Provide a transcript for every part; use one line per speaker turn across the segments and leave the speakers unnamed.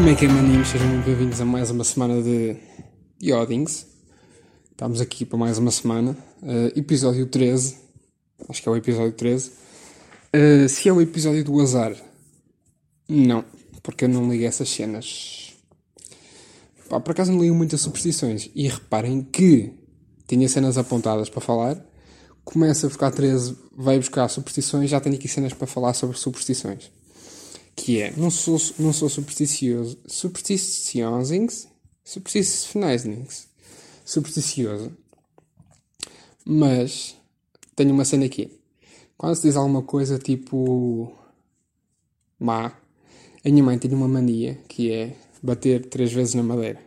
Como é que é, maninhos? Sejam bem-vindos a mais uma semana de Yodings. Estamos aqui para mais uma semana. Uh, episódio 13. Acho que é o episódio 13. Uh, se é o episódio do azar, não, porque eu não ligo essas cenas. Pá, por acaso não ligo muitas superstições. E reparem que tinha cenas apontadas para falar. Começa a buscar 13, vai buscar superstições. Já tenho aqui cenas para falar sobre superstições que é, não sou, não sou supersticioso, supersticiosos, supersticiosos, supersticioso, mas tenho uma cena aqui. Quando se diz alguma coisa tipo má, a minha mãe tem uma mania que é bater três vezes na madeira.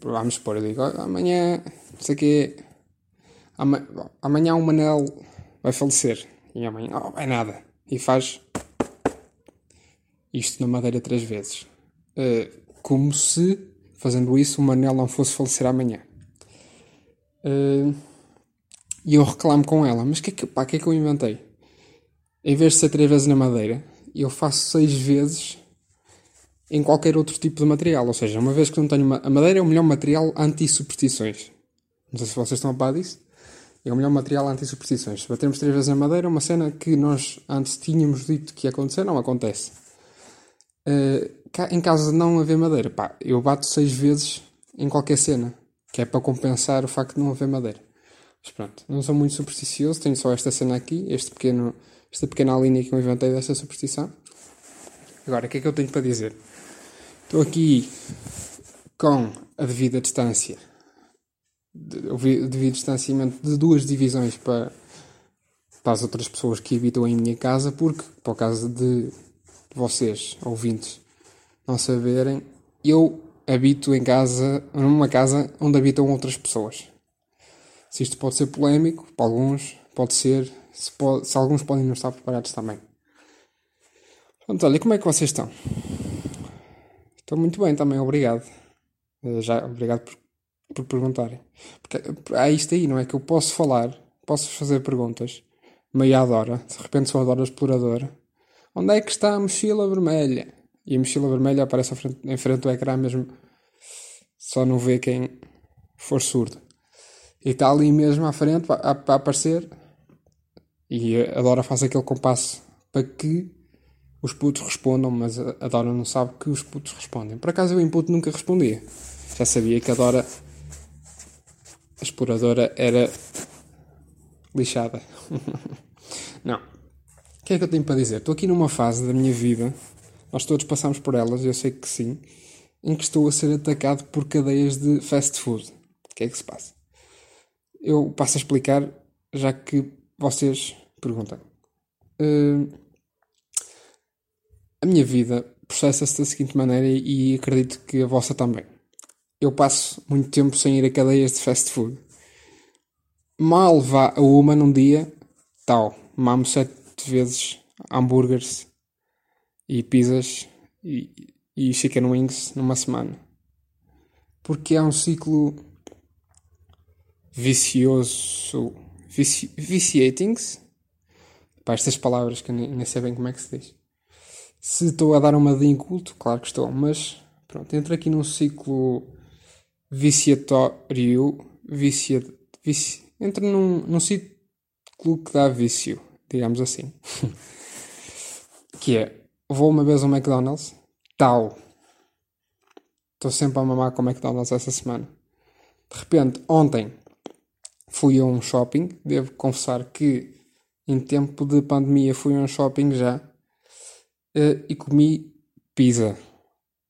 Vamos supor, eu digo, amanhã, não sei o amanhã o Manel vai falecer. E amanhã, oh, é nada. E faz isto na madeira três vezes. Uh, como se, fazendo isso, o Manel não fosse falecer amanhã. Uh, e eu reclamo com ela, mas é que, pá, que é que eu inventei? Em vez de ser três vezes na madeira, eu faço seis vezes em qualquer outro tipo de material. Ou seja, uma vez que não tenho. Uma... A madeira é o melhor material anti-superstições. Não sei se vocês estão a par disso. É o melhor material anti-superstições. Se batermos três vezes na madeira, uma cena que nós antes tínhamos dito que ia acontecer, não acontece. Uh, em caso de não haver madeira, pá, eu bato seis vezes em qualquer cena, que é para compensar o facto de não haver madeira. Mas pronto, não sou muito supersticioso, tenho só esta cena aqui, este pequeno, esta pequena linha que eu inventei desta superstição. Agora, o que é que eu tenho para dizer? Estou aqui com a devida distância, o devido distanciamento de duas divisões para, para as outras pessoas que habitam em minha casa, porque, por causa de vocês, ouvintes, não saberem, eu habito em casa, numa casa onde habitam outras pessoas. Se isto pode ser polémico, para alguns, pode ser, se, pode, se alguns podem não estar preparados também. Pronto, olha, como é que vocês estão? Estou muito bem também, obrigado. Eh, já, obrigado por, por perguntarem. Porque há isto aí, não é? Que eu posso falar, posso fazer perguntas, meia hora, de repente sou a Dora Exploradora, Onde é que está a mochila vermelha? E a mochila vermelha aparece frente, em frente do ecrã mesmo. Só não vê quem for surdo. E está ali mesmo à frente para, aparecer. E a Dora faz aquele compasso para que os putos respondam, mas a Dora não sabe que os putos respondem. Por acaso eu em puto nunca respondia. Já sabia que a Dora, a exploradora, era lixada. não que é que eu tenho para dizer? Estou aqui numa fase da minha vida, nós todos passamos por elas, eu sei que sim, em que estou a ser atacado por cadeias de fast food. O que é que se passa? Eu passo a explicar, já que vocês perguntam. Uh, a minha vida processa-se da seguinte maneira e acredito que a vossa também. Eu passo muito tempo sem ir a cadeias de fast food. Mal vá a uma num dia, tal, mamo sete vezes hambúrgueres e pizzas e, e chicken wings numa semana. Porque é um ciclo vicioso. Vici, viciatings. Para estas palavras que nem, nem sei bem como é que se diz. Se estou a dar uma de inculto, claro que estou, mas pronto, entro aqui num ciclo viciatório. Vicia, vici, entro num, num ciclo que dá vício digamos assim. que é, vou uma vez ao McDonald's, tal. Estou sempre a mamar com o McDonald's essa semana. De repente, ontem fui a um shopping. Devo confessar que em tempo de pandemia fui a um shopping já uh, e comi pizza.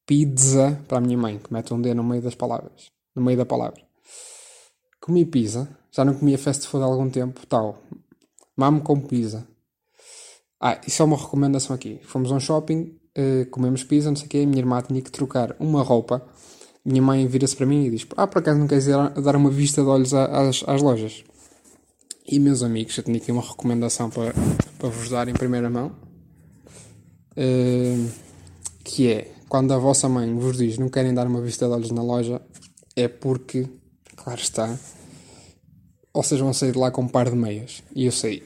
Pizza para a minha mãe, que mete um D no meio das palavras. No meio da palavra. Comi pizza. Já não comia fast food há algum tempo, tal. Mamo com pizza. Ah, e só uma recomendação aqui. Fomos a um shopping, uh, comemos pizza, não sei o quê. Minha irmã tinha que trocar uma roupa. Minha mãe vira-se para mim e diz: Ah, por acaso não queres dar uma vista de olhos às, às lojas? E meus amigos, eu tenho aqui uma recomendação para, para vos dar em primeira mão. Uh, que é quando a vossa mãe vos diz não querem dar uma vista de olhos na loja, é porque, claro está, vocês vão sair de lá com um par de meias. E eu saí.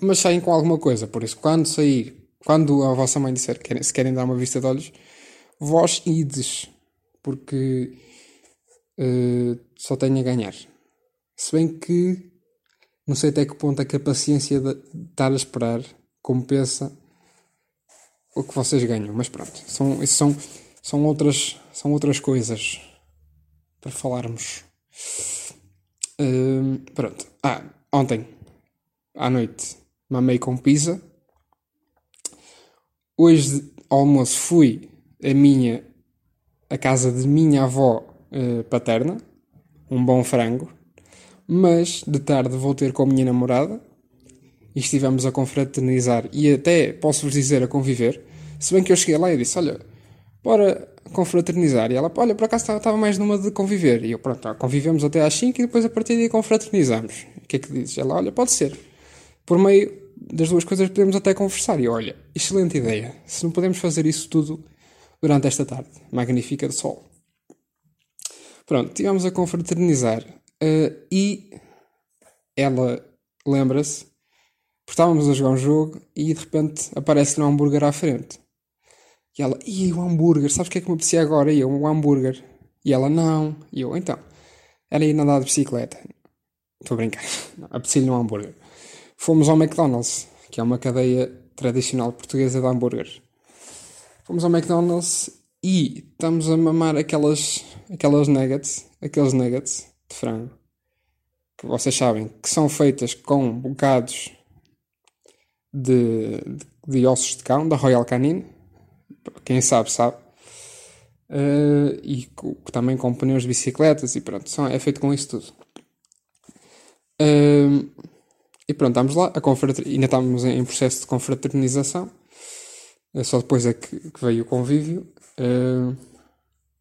Mas saem com alguma coisa, por isso, quando sair, quando a vossa mãe disser que se querem dar uma vista de olhos, vós ides, porque uh, só tenho a ganhar. Se bem que não sei até que ponto é que a paciência de estar a esperar compensa o que vocês ganham, mas pronto, são, são, são, outras, são outras coisas para falarmos. Uh, pronto. Ah, ontem à noite mamei com pizza. Hoje ao almoço fui a minha a casa de minha avó uh, paterna, um bom frango. Mas de tarde vou ter com a minha namorada e estivemos a confraternizar e até posso-vos dizer a conviver. Se bem que eu cheguei lá e disse: Olha, bora confraternizar. E ela, olha, por acaso estava mais numa de conviver. E eu, pronto, convivemos até às 5 e depois a partir daí confraternizamos. O que é que dizes? Ela, olha, pode ser. Por meio das duas coisas podemos até conversar. E olha, excelente ideia. Se não podemos fazer isso tudo durante esta tarde magnífica de sol. Pronto, estivemos a confraternizar uh, e ela lembra-se porque estávamos a jogar um jogo e de repente aparece-lhe um hambúrguer à frente. E ela, e o hambúrguer, sabes o que é que me apetecia agora? E eu, um hambúrguer. E ela, não. E eu, então. Era ir nadar de bicicleta. Estou a brincar. Apetecia-lhe um hambúrguer. Fomos ao McDonald's, que é uma cadeia tradicional portuguesa de hambúrgueres. Fomos ao McDonald's e estamos a mamar aquelas, aquelas nuggets, aqueles nuggets de frango, que vocês sabem que são feitas com bocados de, de, de ossos de cão, da Royal Canin. Quem sabe, sabe. Uh, e também com pneus de bicicletas e pronto, são, é feito com isso tudo. Uh, e pronto, estamos lá, ainda estamos em processo de confraternização, uh, só depois é que, que veio o convívio.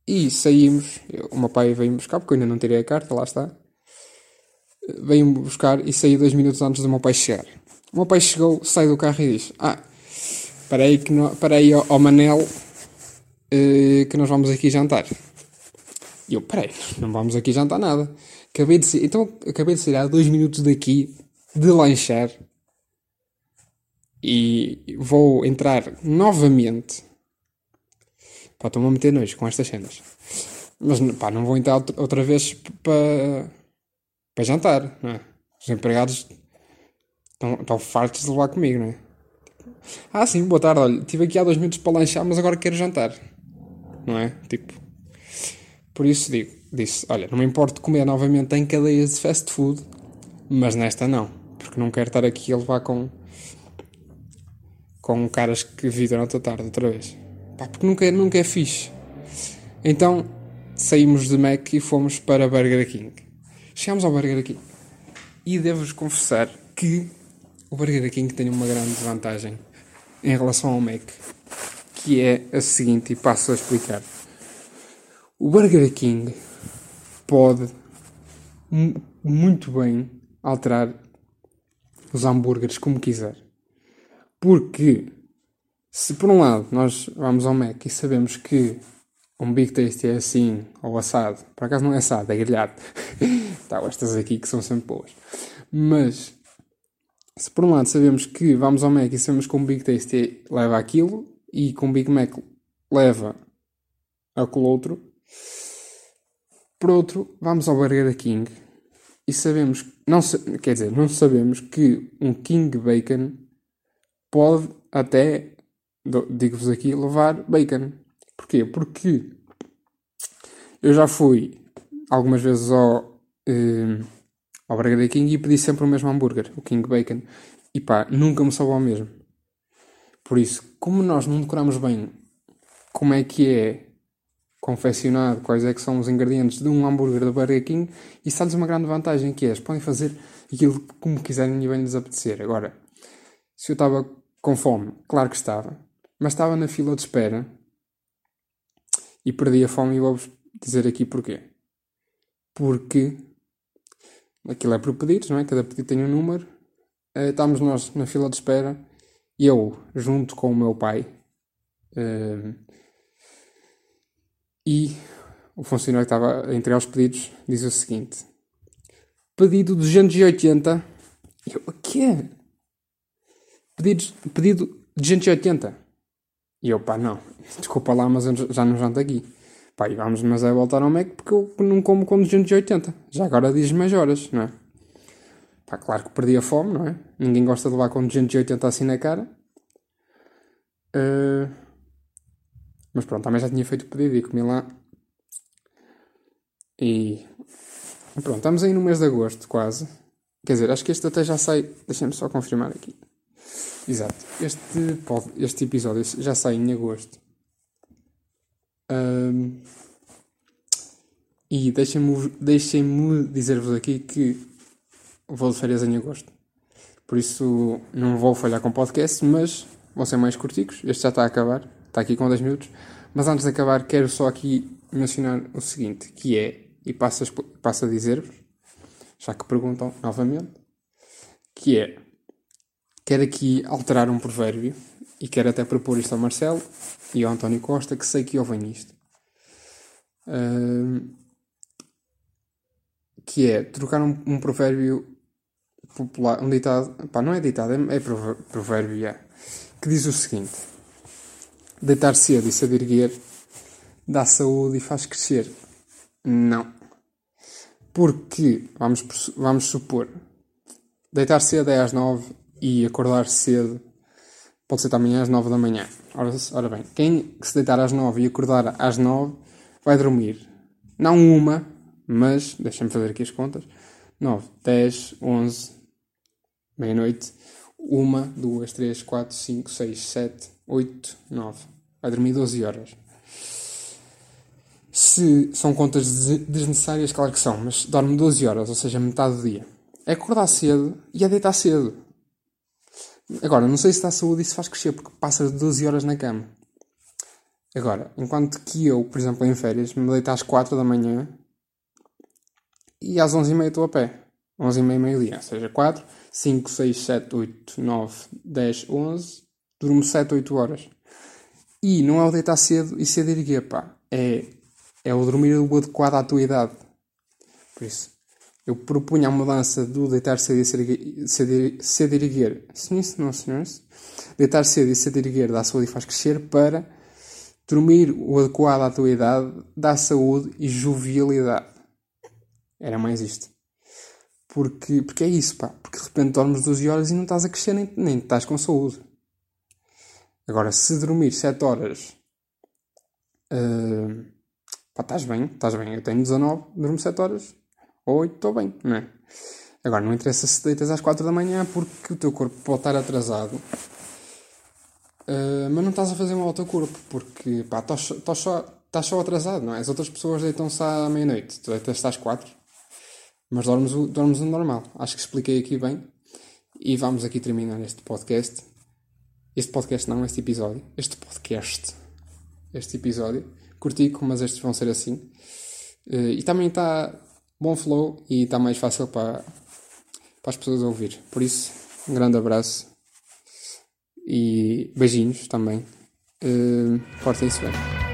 e saímos, eu, o meu pai veio-me buscar, porque eu ainda não tirei a carta, lá está. Veio-me buscar e saí dois minutos antes do meu pai chegar. O meu pai chegou, sai do carro e diz: Ah, para aí, que no, para aí ao, ao Manel uh, que nós vamos aqui jantar. E eu, peraí, não vamos aqui jantar nada. Acabei de sair, então acabei de sair há dois minutos daqui de lanchar e vou entrar novamente. Pá, estou-me a meter nojo com estas cenas. Mas pá, não vou entrar outra vez para, para jantar, não é? Os empregados estão fartos de levar comigo, não é? Ah, sim, boa tarde. Olha, estive aqui há dois minutos para lanchar, mas agora quero jantar. Não é? Tipo. Por isso digo, disse: Olha, não me importo comer novamente em cadeias de fast food, mas nesta não. Porque não quero estar aqui a levar com. com caras que vi durante a tarde outra vez. Pá, porque nunca, nunca é fixe. Então saímos de Mac e fomos para Burger King. Chegámos ao Burger King. E devo-vos confessar que o Burger King tem uma grande vantagem em relação ao Mac, que é a seguinte, e passo a explicar. O Burger King pode muito bem alterar os hambúrgueres como quiser. Porque se por um lado nós vamos ao Mac e sabemos que um Big Tasty é assim, ou assado, por acaso não é assado, é grelhado. tá, estas aqui que são sempre boas. Mas se por um lado sabemos que vamos ao Mac e sabemos que um Big Tasty leva aquilo e com um Big Mac leva aquele outro, por outro, vamos ao Burger King e sabemos, não, quer dizer, não sabemos que um King Bacon pode até, digo-vos aqui, levar bacon. Porquê? Porque eu já fui algumas vezes ao. Eh, ao Burger King e pedi sempre o mesmo hambúrguer, o King Bacon. E pá, nunca me soube ao mesmo. Por isso, como nós não decoramos bem como é que é confeccionado, quais é que são os ingredientes de um hambúrguer do Burger King, isso dá-lhes uma grande vantagem que é, podem fazer aquilo como quiserem e bem lhes apetecer. Agora, se eu estava com fome, claro que estava, mas estava na fila de espera e perdi a fome e vou-vos dizer aqui porquê. Porque aquilo é por pedidos, não é? Cada pedido tem um número. Uh, estamos nós na fila de espera, eu junto com o meu pai uh, e o funcionário que estava a entregar os pedidos diz o seguinte: Pedido 280. Eu, o quê? Pedidos, pedido 280. E eu, pá, não, desculpa lá, mas eu já não janto aqui. Pá, e vamos, mas é voltar ao Mac porque eu não como com 280. Já agora diz mais horas, não é? Pá, claro que perdi a fome, não é? Ninguém gosta de levar com 280 assim na cara. Uh, mas pronto, também já tinha feito o pedido e comi lá. E pronto, estamos aí no mês de agosto, quase. Quer dizer, acho que este até já sai. Deixem-me só confirmar aqui. Exato. Este, este episódio já sai em agosto. Um, e deixem-me deixem dizer-vos aqui que vou de férias em agosto. Por isso não vou falhar com podcast, mas vão ser mais curticos. Este já está a acabar, está aqui com 10 minutos. Mas antes de acabar, quero só aqui mencionar o seguinte, que é, e passo a, passo a dizer-vos, já que perguntam novamente, que é, quero aqui alterar um provérbio, e quero até propor isto ao Marcelo e ao António Costa, que sei que ouvem isto. Que é trocar um, um, provérbio popular, um ditado, pá, não é ditado, é, é provérbio, é, que diz o seguinte: Deitar cedo e saber erguer dá saúde e faz crescer. Não. Porque, vamos, vamos supor, deitar cedo é às nove e acordar cedo pode ser também às 9 da manhã. Ora, ora bem, quem se deitar às 9 e acordar às 9 vai dormir. Não uma, mas, deixa-me fazer aqui as contas: 9, 10, 11, meia-noite, 1, 2, 3, 4, 5, 6, 7, 8, 9. Vai dormir 12 horas. Se são contas desnecessárias, claro que são, mas dorme 12 horas, ou seja, metade do dia. É acordar cedo e é deitar cedo. Agora, não sei se a saúde isso faz crescer, porque passas 12 horas na cama. Agora, enquanto que eu, por exemplo, em férias, me deito às 4 da manhã e às 11h30 estou a pé. 11h30, meio-dia. Ou seja, 4, 5, 6, 7, 8, 9, 10, 11. Durmo 7, 8 horas. E não é o deitar cedo e cedo erguer, pá. É, é o dormir o adequado à tua idade. Por isso, eu propunha a mudança do deitar cedo e erguer. Sim, não, senhores. Deitar cedo e cedo erguer dá saúde e faz crescer para dormir o adequado à tua idade dá saúde e jovialidade. Era mais isto. Porque, porque é isso, pá. Porque de repente dormes 12 horas e não estás a crescer nem, nem estás com saúde. Agora, se dormir 7 horas, uh, pá, estás bem, estás bem. Eu tenho 19, durmo 7 horas, 8, estou bem, não é? Agora, não interessa se deitas às 4 da manhã porque o teu corpo pode estar atrasado, uh, mas não estás a fazer mal ao teu corpo porque, pá, estás só, estás só atrasado, não é? As outras pessoas deitam-se à meia-noite, tu deitas-te às 4, mas dormes, dormes o normal. Acho que expliquei aqui bem e vamos aqui terminar este podcast. Este podcast não, este episódio. Este podcast. Este episódio. Curtico, mas estes vão ser assim. Uh, e também está bom flow e está mais fácil para, para as pessoas ouvir. Por isso, um grande abraço e beijinhos também. Uh, Portem-se bem.